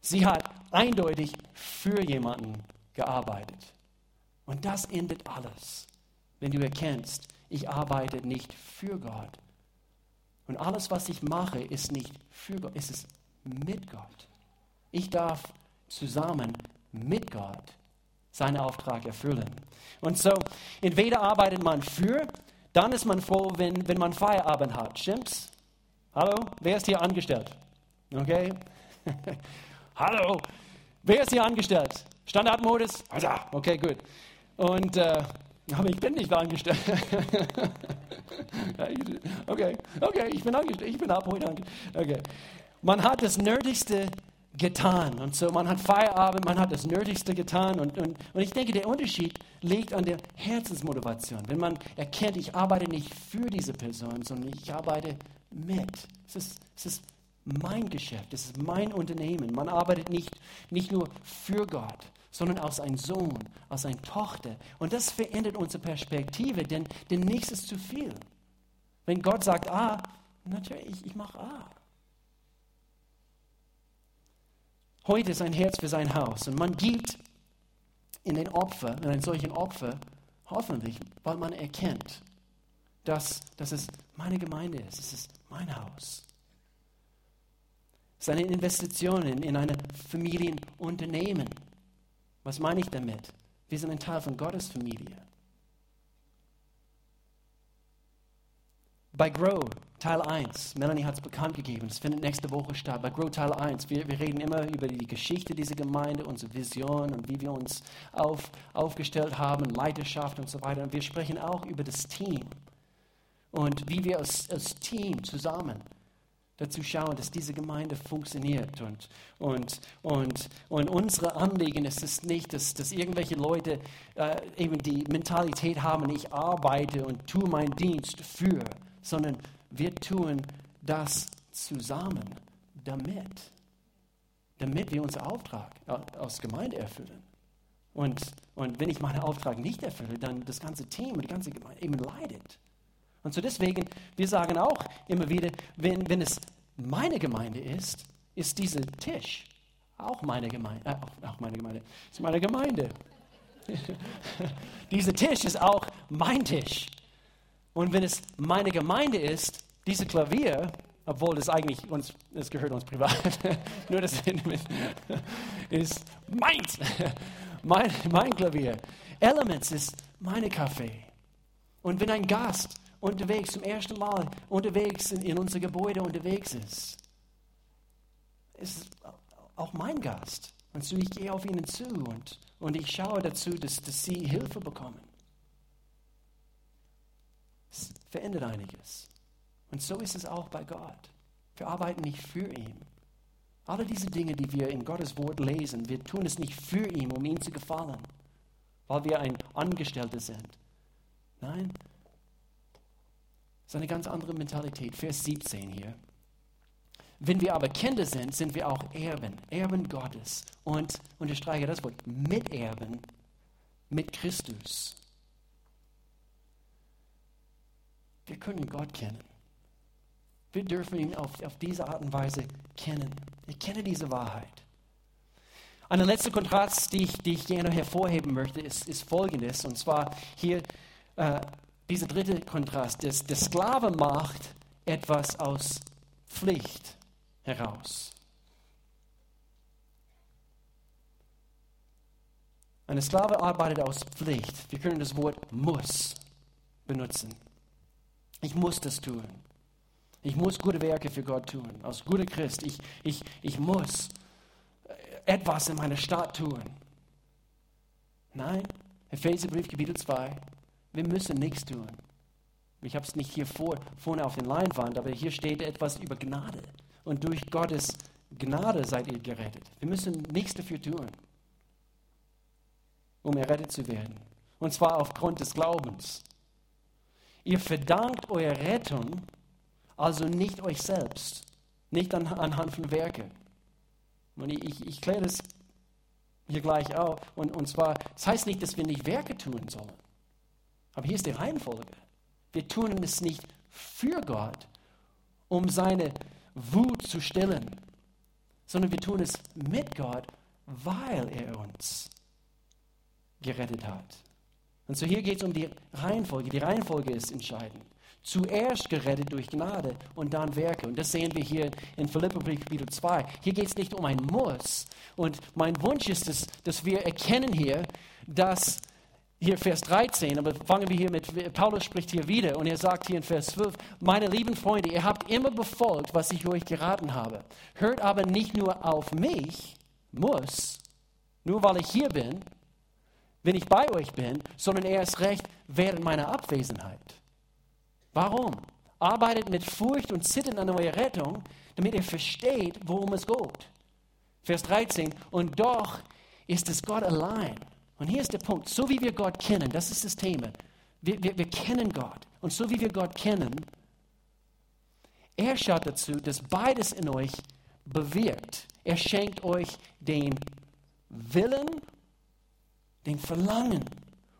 Sie hat eindeutig für jemanden gearbeitet. Und das endet alles, wenn du erkennst, ich arbeite nicht für Gott. Und alles, was ich mache, ist nicht für Gott, es ist mit Gott. Ich darf zusammen mit Gott seinen Auftrag erfüllen. Und so, entweder arbeitet man für, dann ist man froh, wenn, wenn man Feierabend hat. Stimmt's? Hallo? Wer ist hier angestellt? Okay? Hallo? Wer ist hier angestellt? Standardmodus? Also, okay, gut. Und, äh, aber ich bin nicht angestellt. okay, okay, ich bin angestellt. Ich bin ab heute angestellt. Okay. Man hat das Nötigste getan. Und so, man hat Feierabend, man hat das Nötigste getan. Und, und, und ich denke, der Unterschied liegt an der Herzensmotivation. Wenn man erkennt, ich arbeite nicht für diese Person, sondern ich arbeite mit. Es ist, es ist mein Geschäft, es ist mein Unternehmen. Man arbeitet nicht, nicht nur für Gott, sondern als ein Sohn, als eine Tochter. Und das verändert unsere Perspektive, denn, denn nichts ist zu viel. Wenn Gott sagt A, natürlich, ich, ich mache A. Heute ist ein Herz für sein Haus und man gibt in den Opfer, in einen solchen Opfer, hoffentlich, weil man erkennt, dass, dass es meine Gemeinde ist, es ist mein Haus. Es ist eine Investition in, in ein Familienunternehmen. Was meine ich damit? Wir sind ein Teil von Gottes Familie. Bei Grow Teil 1, Melanie hat es bekannt gegeben, es findet nächste Woche statt. Bei Grow Teil 1, wir, wir reden immer über die Geschichte dieser Gemeinde, unsere Vision und wie wir uns auf, aufgestellt haben, Leiterschaft und so weiter. Und wir sprechen auch über das Team und wie wir als, als Team zusammen dazu schauen, dass diese Gemeinde funktioniert. Und, und, und, und unsere Anliegen ist es nicht, dass, dass irgendwelche Leute äh, eben die Mentalität haben, ich arbeite und tue meinen Dienst für sondern wir tun das zusammen, damit, damit wir unseren Auftrag aus Gemeinde erfüllen. Und, und wenn ich meinen Auftrag nicht erfülle, dann das ganze Team und die ganze Gemeinde eben leidet. Und so deswegen, wir sagen auch immer wieder, wenn, wenn es meine Gemeinde ist, ist dieser Tisch auch meine Gemeinde. Äh, auch, auch meine Gemeinde. Ist meine Gemeinde. Dieser Tisch ist auch mein Tisch. Und wenn es meine Gemeinde ist, diese Klavier, obwohl es eigentlich uns, es gehört uns privat, nur das ist meins, mein, mein Klavier. Elements ist meine Kaffee. Und wenn ein Gast unterwegs zum ersten Mal unterwegs in, in unser Gebäude unterwegs ist, ist auch mein Gast. Und so ich gehe auf ihnen zu und, und ich schaue dazu, dass, dass sie Hilfe bekommen. Es verändert einiges. Und so ist es auch bei Gott. Wir arbeiten nicht für ihn. Alle diese Dinge, die wir in Gottes Wort lesen, wir tun es nicht für ihn, um ihm zu gefallen, weil wir ein Angestellter sind. Nein, es ist eine ganz andere Mentalität. Vers 17 hier. Wenn wir aber Kinder sind, sind wir auch Erben, Erben Gottes. Und unterstreiche das Wort, Miterben mit Christus. Wir können Gott kennen. Wir dürfen ihn auf, auf diese Art und Weise kennen. Ich kenne diese Wahrheit. Eine letzte Kontrast, die ich, die ich gerne hervorheben möchte, ist, ist folgendes. Und zwar hier äh, dieser dritte Kontrast. Das, der Sklave macht etwas aus Pflicht heraus. Eine Sklave arbeitet aus Pflicht. Wir können das Wort muss benutzen. Ich muss das tun. Ich muss gute Werke für Gott tun. Als guter Christ, ich, ich, ich muss etwas in meiner Stadt tun. Nein, Epheserbrief, Kapitel 2, wir müssen nichts tun. Ich habe es nicht hier vor, vorne auf der Leinwand, aber hier steht etwas über Gnade. Und durch Gottes Gnade seid ihr gerettet. Wir müssen nichts dafür tun, um errettet zu werden. Und zwar aufgrund des Glaubens. Ihr verdankt eure Rettung also nicht euch selbst, nicht an, anhand von Werke. Und ich, ich, ich kläre das hier gleich auf. Und, und zwar, das heißt nicht, dass wir nicht Werke tun sollen. Aber hier ist die Reihenfolge. Wir tun es nicht für Gott, um seine Wut zu stillen, sondern wir tun es mit Gott, weil er uns gerettet hat. Und so hier geht es um die Reihenfolge. Die Reihenfolge ist entscheidend. Zuerst gerettet durch Gnade und dann Werke. Und das sehen wir hier in Philipperbrief Kapitel 2. Hier geht es nicht um ein Muss. Und mein Wunsch ist, dass, dass wir erkennen hier, dass hier Vers 13, aber fangen wir hier mit, Paulus spricht hier wieder und er sagt hier in Vers 12, meine lieben Freunde, ihr habt immer befolgt, was ich euch geraten habe. Hört aber nicht nur auf mich, muss, nur weil ich hier bin, wenn ich bei euch bin, sondern erst recht während meiner Abwesenheit. Warum? Arbeitet mit Furcht und Zittern an eurer Rettung, damit ihr versteht, worum es geht. Vers 13, und doch ist es Gott allein. Und hier ist der Punkt, so wie wir Gott kennen, das ist das Thema. Wir, wir, wir kennen Gott. Und so wie wir Gott kennen, er schaut dazu, dass beides in euch bewirkt. Er schenkt euch den Willen den Verlangen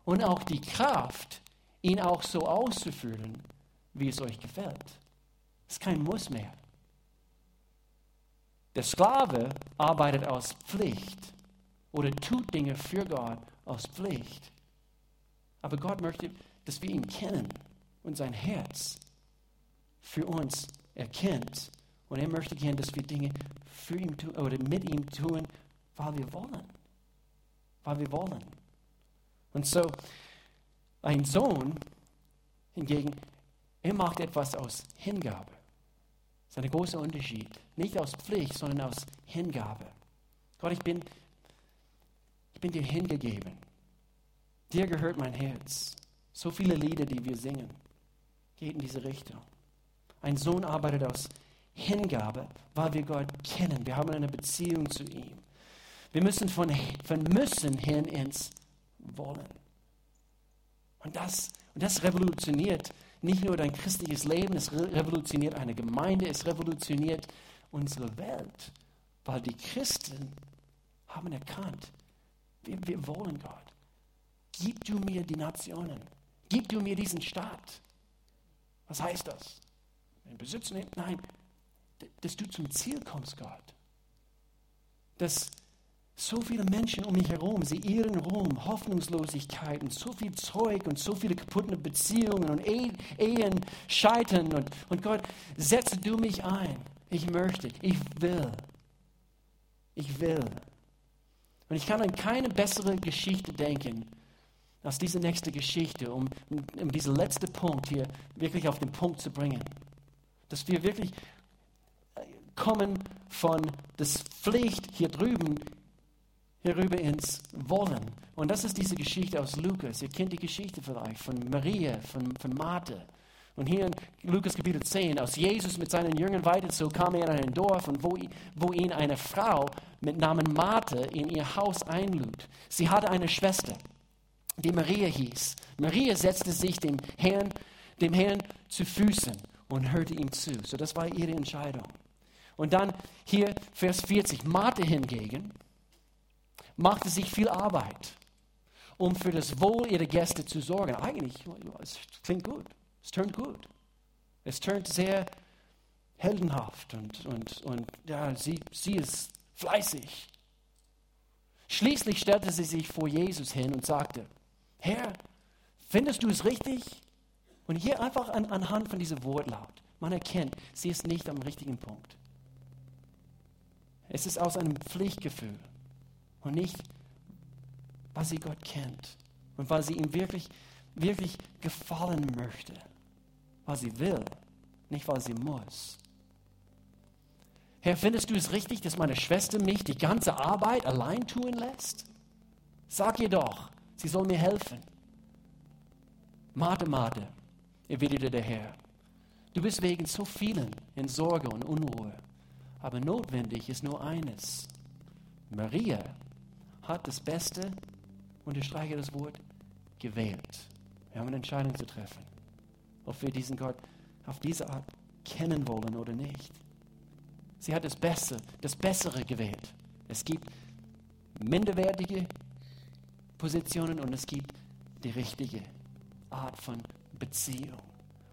und auch die Kraft, ihn auch so auszuführen, wie es euch gefällt. Das ist kein Muss mehr. Der Sklave arbeitet aus Pflicht oder tut Dinge für Gott aus Pflicht. Aber Gott möchte, dass wir ihn kennen und sein Herz für uns erkennt. Und er möchte gerne, dass wir Dinge für ihn tun oder mit ihm tun, weil wir wollen. Weil wir wollen. Und so, ein Sohn hingegen, er macht etwas aus Hingabe. Das ist ein großer Unterschied. Nicht aus Pflicht, sondern aus Hingabe. Gott, ich bin, ich bin dir hingegeben. Dir gehört mein Herz. So viele Lieder, die wir singen, geht in diese Richtung. Ein Sohn arbeitet aus Hingabe, weil wir Gott kennen. Wir haben eine Beziehung zu ihm. Wir müssen von, von müssen hin ins wollen. Und das, und das revolutioniert nicht nur dein christliches Leben, es revolutioniert eine Gemeinde, es revolutioniert unsere Welt, weil die Christen haben erkannt, wir, wir wollen Gott. Gib du mir die Nationen, gib du mir diesen Staat. Was heißt das? In Besitz nehmen? Nein, dass du zum Ziel kommst, Gott. Dass so viele Menschen um mich herum, sie irren rum, Hoffnungslosigkeit und so viel Zeug und so viele kaputte Beziehungen und Ehen scheitern. Und, und Gott, setze du mich ein. Ich möchte, ich will. Ich will. Und ich kann an keine bessere Geschichte denken als diese nächste Geschichte, um, um diesen letzten Punkt hier wirklich auf den Punkt zu bringen. Dass wir wirklich kommen von der Pflicht hier drüben hierüber ins Wollen. Und das ist diese Geschichte aus Lukas. Ihr kennt die Geschichte vielleicht von Maria, von, von Martha. Und hier in Lukas Kapitel 10, als Jesus mit seinen Jüngern weiterzog, kam er in ein Dorf, und wo, wo ihn eine Frau mit Namen Martha in ihr Haus einlud. Sie hatte eine Schwester, die Maria hieß. Maria setzte sich dem Herrn, dem Herrn zu Füßen und hörte ihm zu. So das war ihre Entscheidung. Und dann hier Vers 40. Martha hingegen, machte sich viel Arbeit, um für das Wohl ihrer Gäste zu sorgen. Eigentlich, es klingt gut, es tönt gut. Es tönt sehr heldenhaft und, und, und ja, sie, sie ist fleißig. Schließlich stellte sie sich vor Jesus hin und sagte, Herr, findest du es richtig? Und hier einfach an, anhand von diesem Wortlaut, man erkennt, sie ist nicht am richtigen Punkt. Es ist aus einem Pflichtgefühl und nicht, weil sie Gott kennt und weil sie ihm wirklich, wirklich gefallen möchte, weil sie will, nicht weil sie muss. Herr, findest du es richtig, dass meine Schwester mich die ganze Arbeit allein tun lässt? Sag ihr doch, sie soll mir helfen. Mate, Mate, erwiderte der Herr, du bist wegen so vielen in Sorge und Unruhe, aber notwendig ist nur eines. Maria hat das Beste, unterstreiche das Wort, gewählt. Wir haben eine Entscheidung zu treffen, ob wir diesen Gott auf diese Art kennen wollen oder nicht. Sie hat das Beste, das Bessere gewählt. Es gibt minderwertige Positionen und es gibt die richtige Art von Beziehung.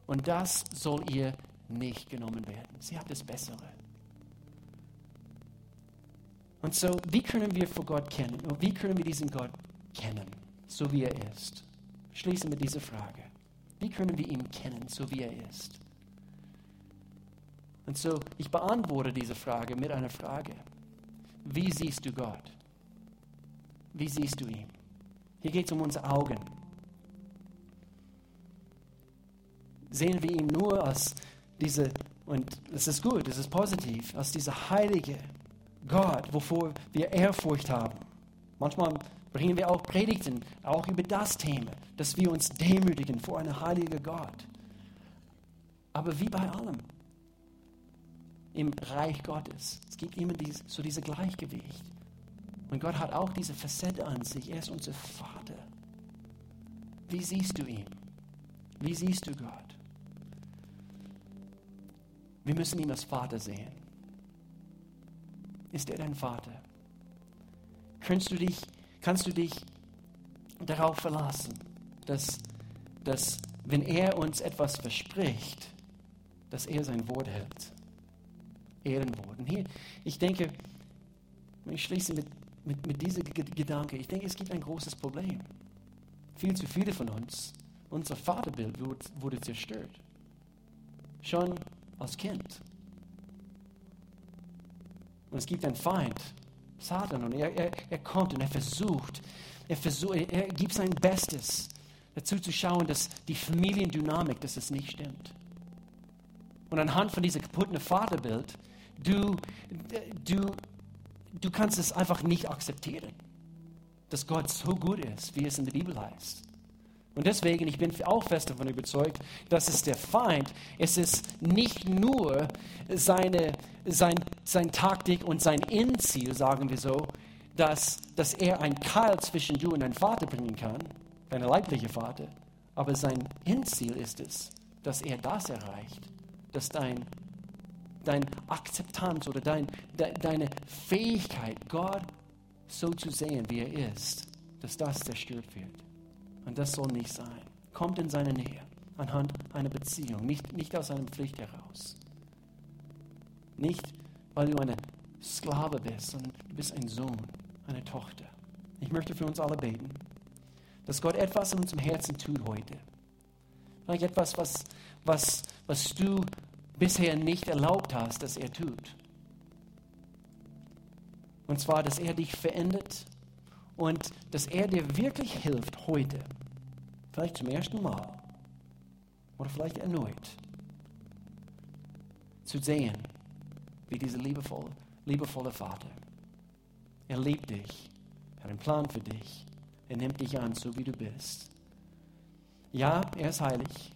Und das soll ihr nicht genommen werden. Sie hat das Bessere. Und so, wie können wir vor Gott kennen? Und wie können wir diesen Gott kennen, so wie er ist? Schließen mit dieser Frage. Wie können wir ihn kennen, so wie er ist? Und so, ich beantworte diese Frage mit einer Frage. Wie siehst du Gott? Wie siehst du ihn? Hier geht es um unsere Augen. Sehen wir ihn nur als diese, und es ist gut, es ist positiv, als dieser heilige Gott, wovor wir Ehrfurcht haben. Manchmal bringen wir auch Predigten, auch über das Thema, dass wir uns demütigen vor einem heiligen Gott. Aber wie bei allem im Reich Gottes, es gibt immer dies, so dieses Gleichgewicht. Und Gott hat auch diese Facette an sich. Er ist unser Vater. Wie siehst du ihn? Wie siehst du Gott? Wir müssen ihn als Vater sehen. Ist er dein Vater? Kannst du dich kannst du dich darauf verlassen, dass, dass wenn er uns etwas verspricht, dass er sein Wort hält. Ehrenwort. Und hier, ich denke, ich schließe mit, mit, mit diesem Gedanke, ich denke, es gibt ein großes Problem. Viel zu viele von uns, unser Vaterbild wurde, wurde zerstört. Schon als Kind. Und es gibt einen Feind, Satan. Und er, er, er kommt und er versucht, er, versucht, er, gibt sein Bestes, dazu zu schauen, dass die Familiendynamik, dass es nicht stimmt. Und anhand von diesem kaputten Vaterbild, du, du, du kannst es einfach nicht akzeptieren, dass Gott so gut ist, wie es in der Bibel heißt. Und deswegen, ich bin auch fest davon überzeugt, dass es der Feind, es ist nicht nur seine, sein, sein Taktik und sein Endziel, sagen wir so, dass, dass er ein Keil zwischen du und dein Vater bringen kann, dein leiblicher Vater, aber sein Endziel ist es, dass er das erreicht, dass dein, dein Akzeptanz oder dein, de, deine Fähigkeit, Gott so zu sehen, wie er ist, dass das zerstört wird. Und das soll nicht sein. Kommt in seine Nähe anhand einer Beziehung, nicht, nicht aus einer Pflicht heraus. Nicht, weil du eine Sklave bist, sondern du bist ein Sohn, eine Tochter. Ich möchte für uns alle beten, dass Gott etwas in unserem Herzen tut heute. Vielleicht etwas, was, was, was du bisher nicht erlaubt hast, dass er tut. Und zwar, dass er dich verändert und dass er dir wirklich hilft heute, vielleicht zum ersten Mal oder vielleicht erneut, zu sehen, wie dieser liebevolle, liebevolle Vater. Er liebt dich, er hat einen Plan für dich, er nimmt dich an, so wie du bist. Ja, er ist heilig.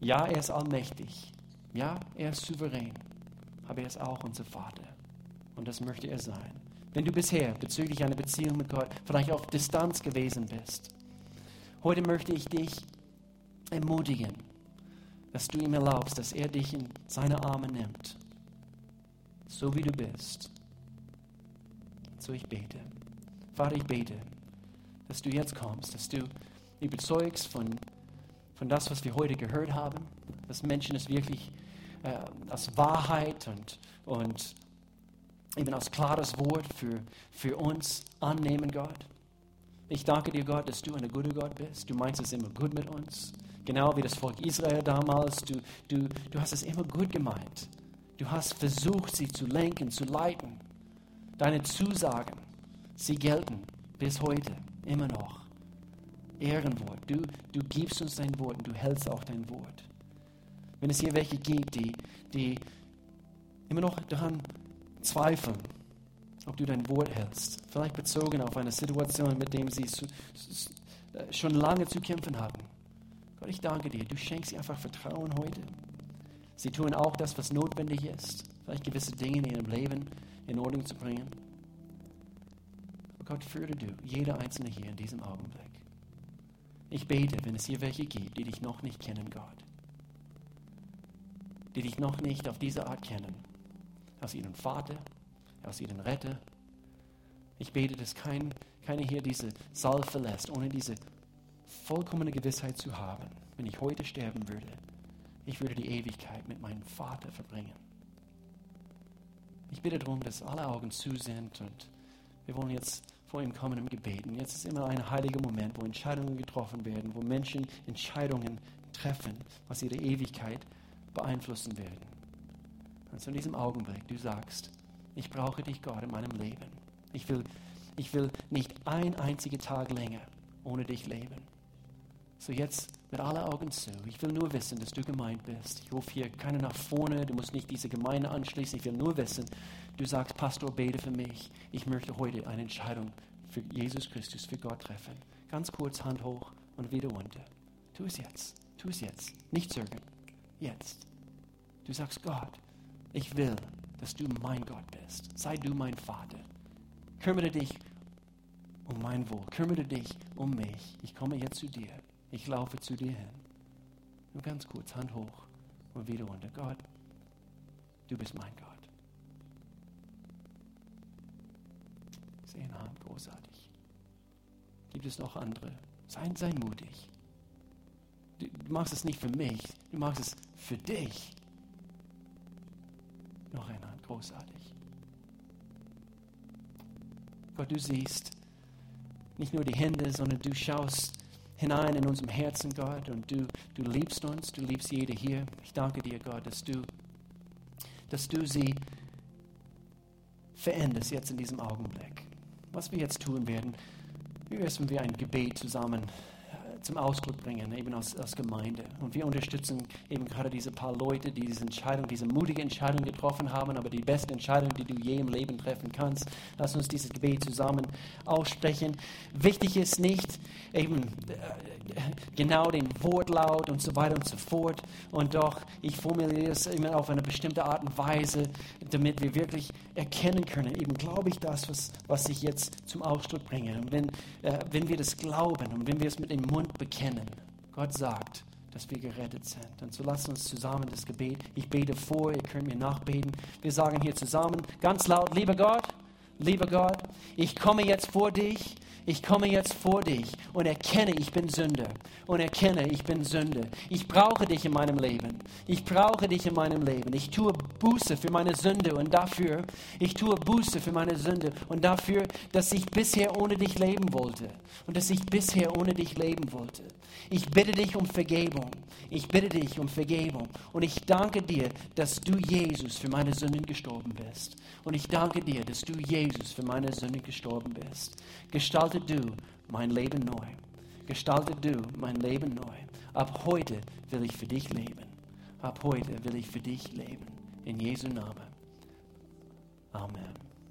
Ja, er ist allmächtig. Ja, er ist souverän. Aber er ist auch unser Vater. Und das möchte er sein. Wenn du bisher bezüglich einer Beziehung mit Gott vielleicht auf Distanz gewesen bist, heute möchte ich dich ermutigen, dass du ihm erlaubst, dass er dich in seine Arme nimmt, so wie du bist. So ich bete. Vater, ich bete, dass du jetzt kommst, dass du überzeugst von, von das, was wir heute gehört haben, dass Menschen es wirklich äh, als Wahrheit und, und eben als klares Wort für, für uns annehmen, Gott. Ich danke dir, Gott, dass du ein guter Gott bist. Du meinst es immer gut mit uns. Genau wie das Volk Israel damals. Du, du, du hast es immer gut gemeint. Du hast versucht, sie zu lenken, zu leiten. Deine Zusagen, sie gelten bis heute immer noch. Ehrenwort. Du, du gibst uns dein Wort und du hältst auch dein Wort. Wenn es hier welche gibt, die, die immer noch daran zweifeln, ob du dein Wort hältst. Vielleicht bezogen auf eine Situation, mit der sie äh, schon lange zu kämpfen hatten. Gott, ich danke dir. Du schenkst sie einfach Vertrauen heute. Sie tun auch das, was notwendig ist. Vielleicht gewisse Dinge in ihrem Leben in Ordnung zu bringen. Gott, führe du jeder Einzelne hier in diesem Augenblick. Ich bete, wenn es hier welche gibt, die dich noch nicht kennen, Gott. Die dich noch nicht auf diese Art kennen aus ihrem Vater, aus ihrem Retter. Ich bete, dass kein, keiner hier diese Saal verlässt, ohne diese vollkommene Gewissheit zu haben. Wenn ich heute sterben würde, ich würde die Ewigkeit mit meinem Vater verbringen. Ich bitte darum, dass alle Augen zu sind und wir wollen jetzt vor ihm kommen im Gebeten. Jetzt ist immer ein heiliger Moment, wo Entscheidungen getroffen werden, wo Menschen Entscheidungen treffen, was ihre Ewigkeit beeinflussen werden. Und so in diesem Augenblick, du sagst, ich brauche dich, Gott, in meinem Leben. Ich will, ich will nicht ein einziger Tag länger ohne dich leben. So jetzt mit aller Augen zu. Ich will nur wissen, dass du gemeint bist. Ich rufe hier keiner nach vorne. Du musst nicht diese Gemeinde anschließen. Ich will nur wissen, du sagst, Pastor, bete für mich. Ich möchte heute eine Entscheidung für Jesus Christus, für Gott treffen. Ganz kurz, Hand hoch und wieder runter. Tu es jetzt. Tu es jetzt. Nicht zögern. Jetzt. Du sagst, Gott, ich will, dass du mein Gott bist. Sei du mein Vater. Kümmere dich um mein Wohl. Kümmere dich um mich. Ich komme jetzt zu dir. Ich laufe zu dir hin. Nur ganz kurz, Hand hoch und wieder runter. Gott, du bist mein Gott. Sehen Hand, großartig. Gibt es noch andere? Sei, sei mutig. Du, du machst es nicht für mich, du machst es für dich. Noch Hand, großartig. Gott, du siehst nicht nur die Hände, sondern du schaust hinein in unserem Herzen, Gott, und du, du liebst uns, du liebst jede hier. Ich danke dir, Gott, dass du, dass du sie veränderst jetzt in diesem Augenblick. Was wir jetzt tun werden, es, wenn wir ein Gebet zusammen zum Ausdruck bringen, eben als, als Gemeinde. Und wir unterstützen eben gerade diese paar Leute, die diese Entscheidung, diese mutige Entscheidung getroffen haben, aber die beste Entscheidung, die du je im Leben treffen kannst. Lass uns dieses Gebet zusammen aussprechen. Wichtig ist nicht eben äh, genau den Wortlaut und so weiter und so fort. Und doch, ich formuliere es immer auf eine bestimmte Art und Weise, damit wir wirklich erkennen können, eben glaube ich das, was, was ich jetzt zum Ausdruck bringe. Und wenn, äh, wenn wir das glauben und wenn wir es mit dem Mund bekennen. Gott sagt, dass wir gerettet sind. Und so lasst uns zusammen das Gebet. Ich bete vor, ihr könnt mir nachbeten. Wir sagen hier zusammen ganz laut, lieber Gott, lieber Gott, ich komme jetzt vor dich ich komme jetzt vor dich und erkenne, ich bin Sünder und erkenne, ich bin Sünde. Ich brauche dich in meinem Leben. Ich brauche dich in meinem Leben. Ich tue Buße für meine Sünde und dafür, ich tue Buße für meine Sünde und dafür, dass ich bisher ohne dich leben wollte und dass ich bisher ohne dich leben wollte. Ich bitte dich um Vergebung. Ich bitte dich um Vergebung. Und ich danke dir, dass du Jesus für meine Sünden gestorben bist. Und ich danke dir, dass du Jesus für meine Sünden gestorben bist. Gestalte du mein Leben neu. Gestalte du mein Leben neu. Ab heute will ich für dich leben. Ab heute will ich für dich leben. In Jesu Namen. Amen.